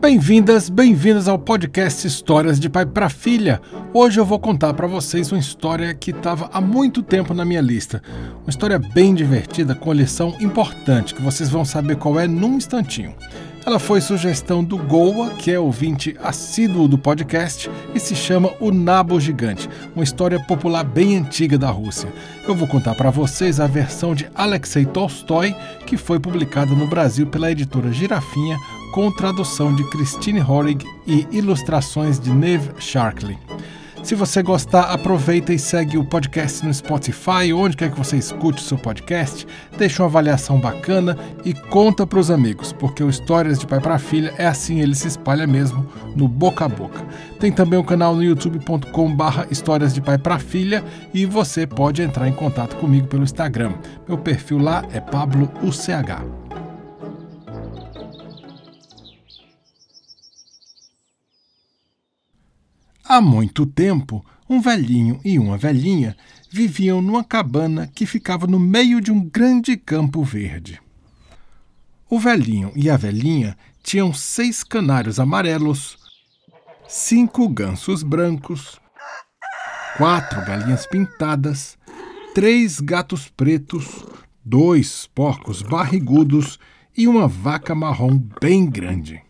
Bem-vindas, bem-vindas ao podcast Histórias de Pai para Filha. Hoje eu vou contar para vocês uma história que estava há muito tempo na minha lista. Uma história bem divertida com uma lição importante que vocês vão saber qual é num instantinho. Ela foi sugestão do Goa, que é ouvinte assíduo do podcast, e se chama O Nabo Gigante, uma história popular bem antiga da Rússia. Eu vou contar para vocês a versão de Alexei Tolstói, que foi publicada no Brasil pela editora Girafinha, com tradução de Christine Horig e ilustrações de Neve Sharkley. Se você gostar, aproveita e segue o podcast no Spotify, onde quer que você escute o seu podcast, deixa uma avaliação bacana e conta para os amigos, porque o Histórias de Pai para Filha é assim, ele se espalha mesmo no boca a boca. Tem também o um canal no youtube.com/barra Histórias de Pai para Filha e você pode entrar em contato comigo pelo Instagram. Meu perfil lá é Pablo Há muito tempo, um velhinho e uma velhinha viviam numa cabana que ficava no meio de um grande campo verde. O velhinho e a velhinha tinham seis canários amarelos, cinco gansos brancos, quatro galinhas pintadas, três gatos pretos, dois porcos barrigudos e uma vaca marrom bem grande.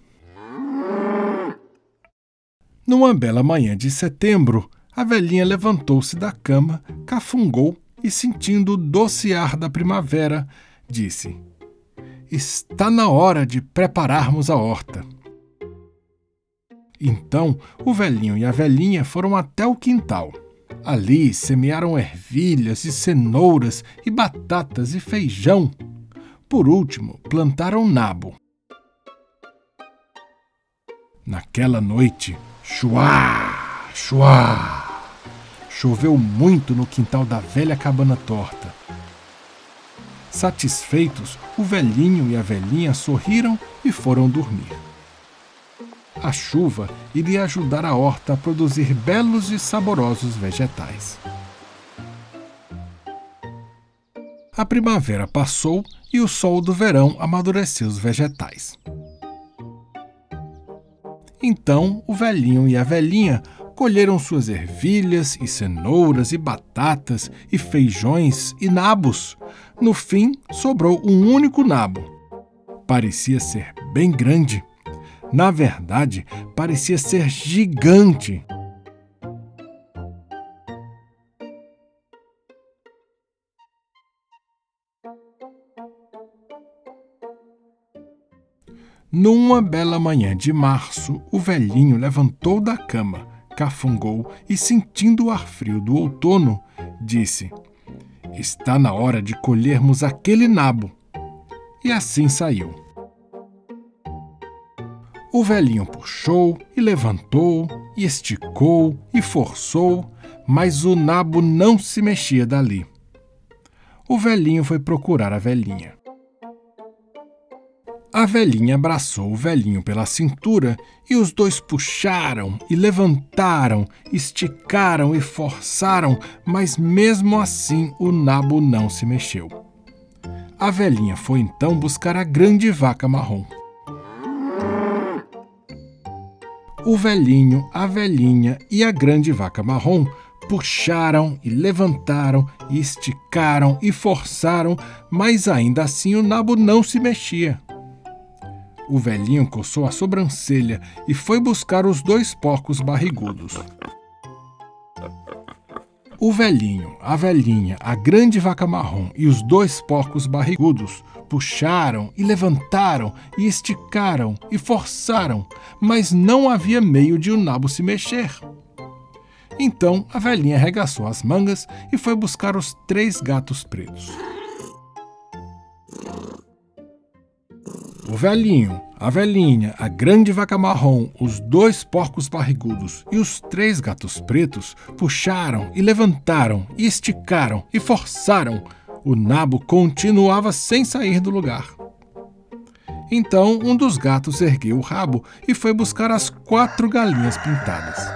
Numa bela manhã de setembro, a velhinha levantou-se da cama, cafungou e, sentindo o doce ar da primavera, disse: Está na hora de prepararmos a horta. Então o velhinho e a velhinha foram até o quintal. Ali semearam ervilhas e cenouras e batatas e feijão. Por último, plantaram nabo. Naquela noite, Chuá! Chuá! Choveu muito no quintal da velha cabana torta. Satisfeitos, o velhinho e a velhinha sorriram e foram dormir. A chuva iria ajudar a horta a produzir belos e saborosos vegetais. A primavera passou e o sol do verão amadureceu os vegetais. Então o velhinho e a velhinha colheram suas ervilhas e cenouras e batatas e feijões e nabos. No fim, sobrou um único nabo. Parecia ser bem grande. Na verdade, parecia ser gigante. Numa bela manhã de março, o velhinho levantou da cama, cafungou e, sentindo o ar frio do outono, disse: Está na hora de colhermos aquele nabo. E assim saiu. O velhinho puxou e levantou, e esticou e forçou, mas o nabo não se mexia dali. O velhinho foi procurar a velhinha. A velhinha abraçou o velhinho pela cintura e os dois puxaram e levantaram, esticaram e forçaram, mas mesmo assim o nabo não se mexeu. A velhinha foi então buscar a grande vaca marrom. O velhinho, a velhinha e a grande vaca marrom puxaram e levantaram e esticaram e forçaram, mas ainda assim o nabo não se mexia. O velhinho coçou a sobrancelha e foi buscar os dois porcos barrigudos. O velhinho, a velhinha, a grande vaca marrom e os dois porcos barrigudos puxaram e levantaram e esticaram e forçaram, mas não havia meio de o nabo se mexer. Então a velhinha arregaçou as mangas e foi buscar os três gatos pretos. O velhinho, a velhinha, a grande vaca marrom, os dois porcos barrigudos e os três gatos pretos puxaram e levantaram e esticaram e forçaram. O nabo continuava sem sair do lugar. Então um dos gatos ergueu o rabo e foi buscar as quatro galinhas pintadas.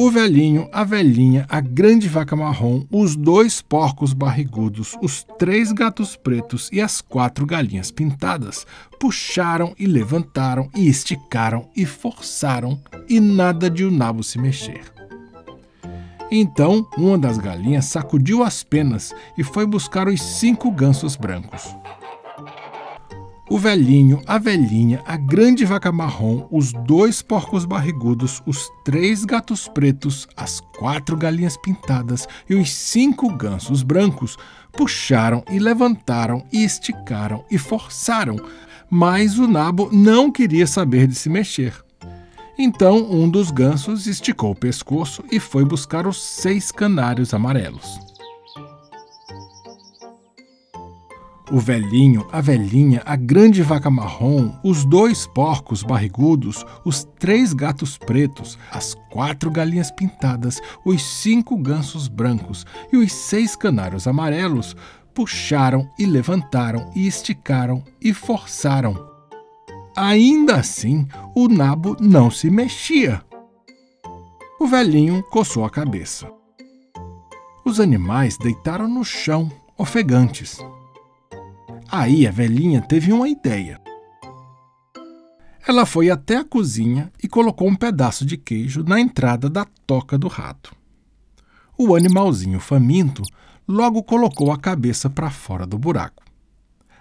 O velhinho, a velhinha, a grande vaca marrom, os dois porcos barrigudos, os três gatos pretos e as quatro galinhas pintadas puxaram e levantaram e esticaram e forçaram e nada de o nabo se mexer. Então, uma das galinhas sacudiu as penas e foi buscar os cinco gansos brancos o velhinho, a velhinha, a grande vaca marrom, os dois porcos barrigudos, os três gatos pretos, as quatro galinhas pintadas e os cinco gansos brancos puxaram e levantaram e esticaram e forçaram, mas o nabo não queria saber de se mexer. Então um dos gansos esticou o pescoço e foi buscar os seis canários amarelos. O velhinho, a velhinha, a grande vaca marrom, os dois porcos barrigudos, os três gatos pretos, as quatro galinhas pintadas, os cinco gansos brancos e os seis canários amarelos puxaram e levantaram e esticaram e forçaram. Ainda assim, o nabo não se mexia. O velhinho coçou a cabeça. Os animais deitaram no chão, ofegantes. Aí a velhinha teve uma ideia. Ela foi até a cozinha e colocou um pedaço de queijo na entrada da toca do rato. O animalzinho faminto logo colocou a cabeça para fora do buraco.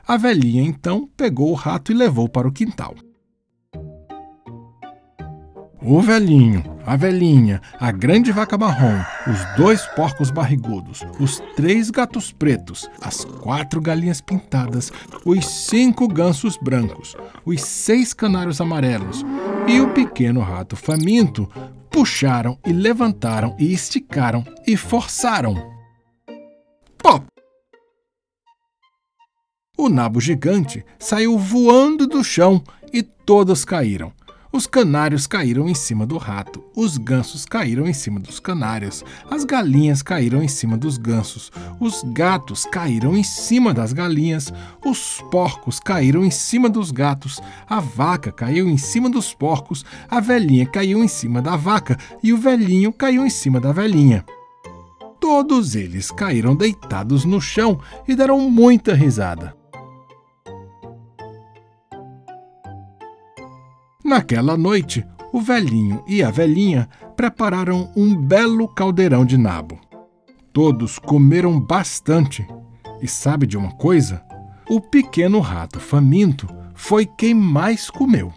A velhinha então pegou o rato e levou para o quintal. O velhinho, a velhinha, a grande vaca marrom, os dois porcos barrigudos, os três gatos pretos, as quatro galinhas pintadas, os cinco gansos brancos, os seis canários amarelos e o pequeno rato faminto puxaram e levantaram e esticaram e forçaram. Pop! O nabo gigante saiu voando do chão e todos caíram os canários caíram em cima do rato, os gansos caíram em cima dos canários, as galinhas caíram em cima dos gansos, os gatos caíram em cima das galinhas, os porcos caíram em cima dos gatos, a vaca caiu em cima dos porcos, a velhinha caiu em cima da vaca e o velhinho caiu em cima da velhinha. Todos eles caíram deitados no chão e deram muita risada. Naquela noite, o velhinho e a velhinha prepararam um belo caldeirão de nabo. Todos comeram bastante. E sabe de uma coisa? O pequeno rato faminto foi quem mais comeu.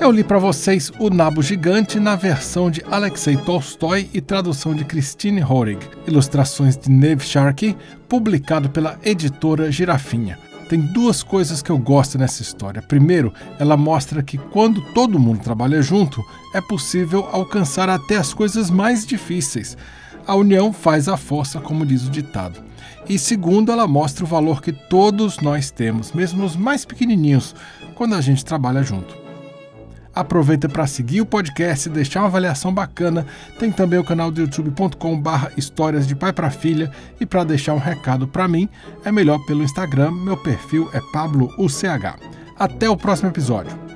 Eu li para vocês O Nabo Gigante na versão de Alexei Tolstói e tradução de Christine Horig, ilustrações de Neve Sharkey, publicado pela editora Girafinha. Tem duas coisas que eu gosto nessa história. Primeiro, ela mostra que quando todo mundo trabalha junto, é possível alcançar até as coisas mais difíceis. A união faz a força, como diz o ditado. E segundo, ela mostra o valor que todos nós temos, mesmo os mais pequenininhos, quando a gente trabalha junto. Aproveita para seguir o podcast, deixar uma avaliação bacana. Tem também o canal do youtube.com/barra histórias de pai para filha e para deixar um recado para mim é melhor pelo Instagram. Meu perfil é Pablo UCH. Até o próximo episódio.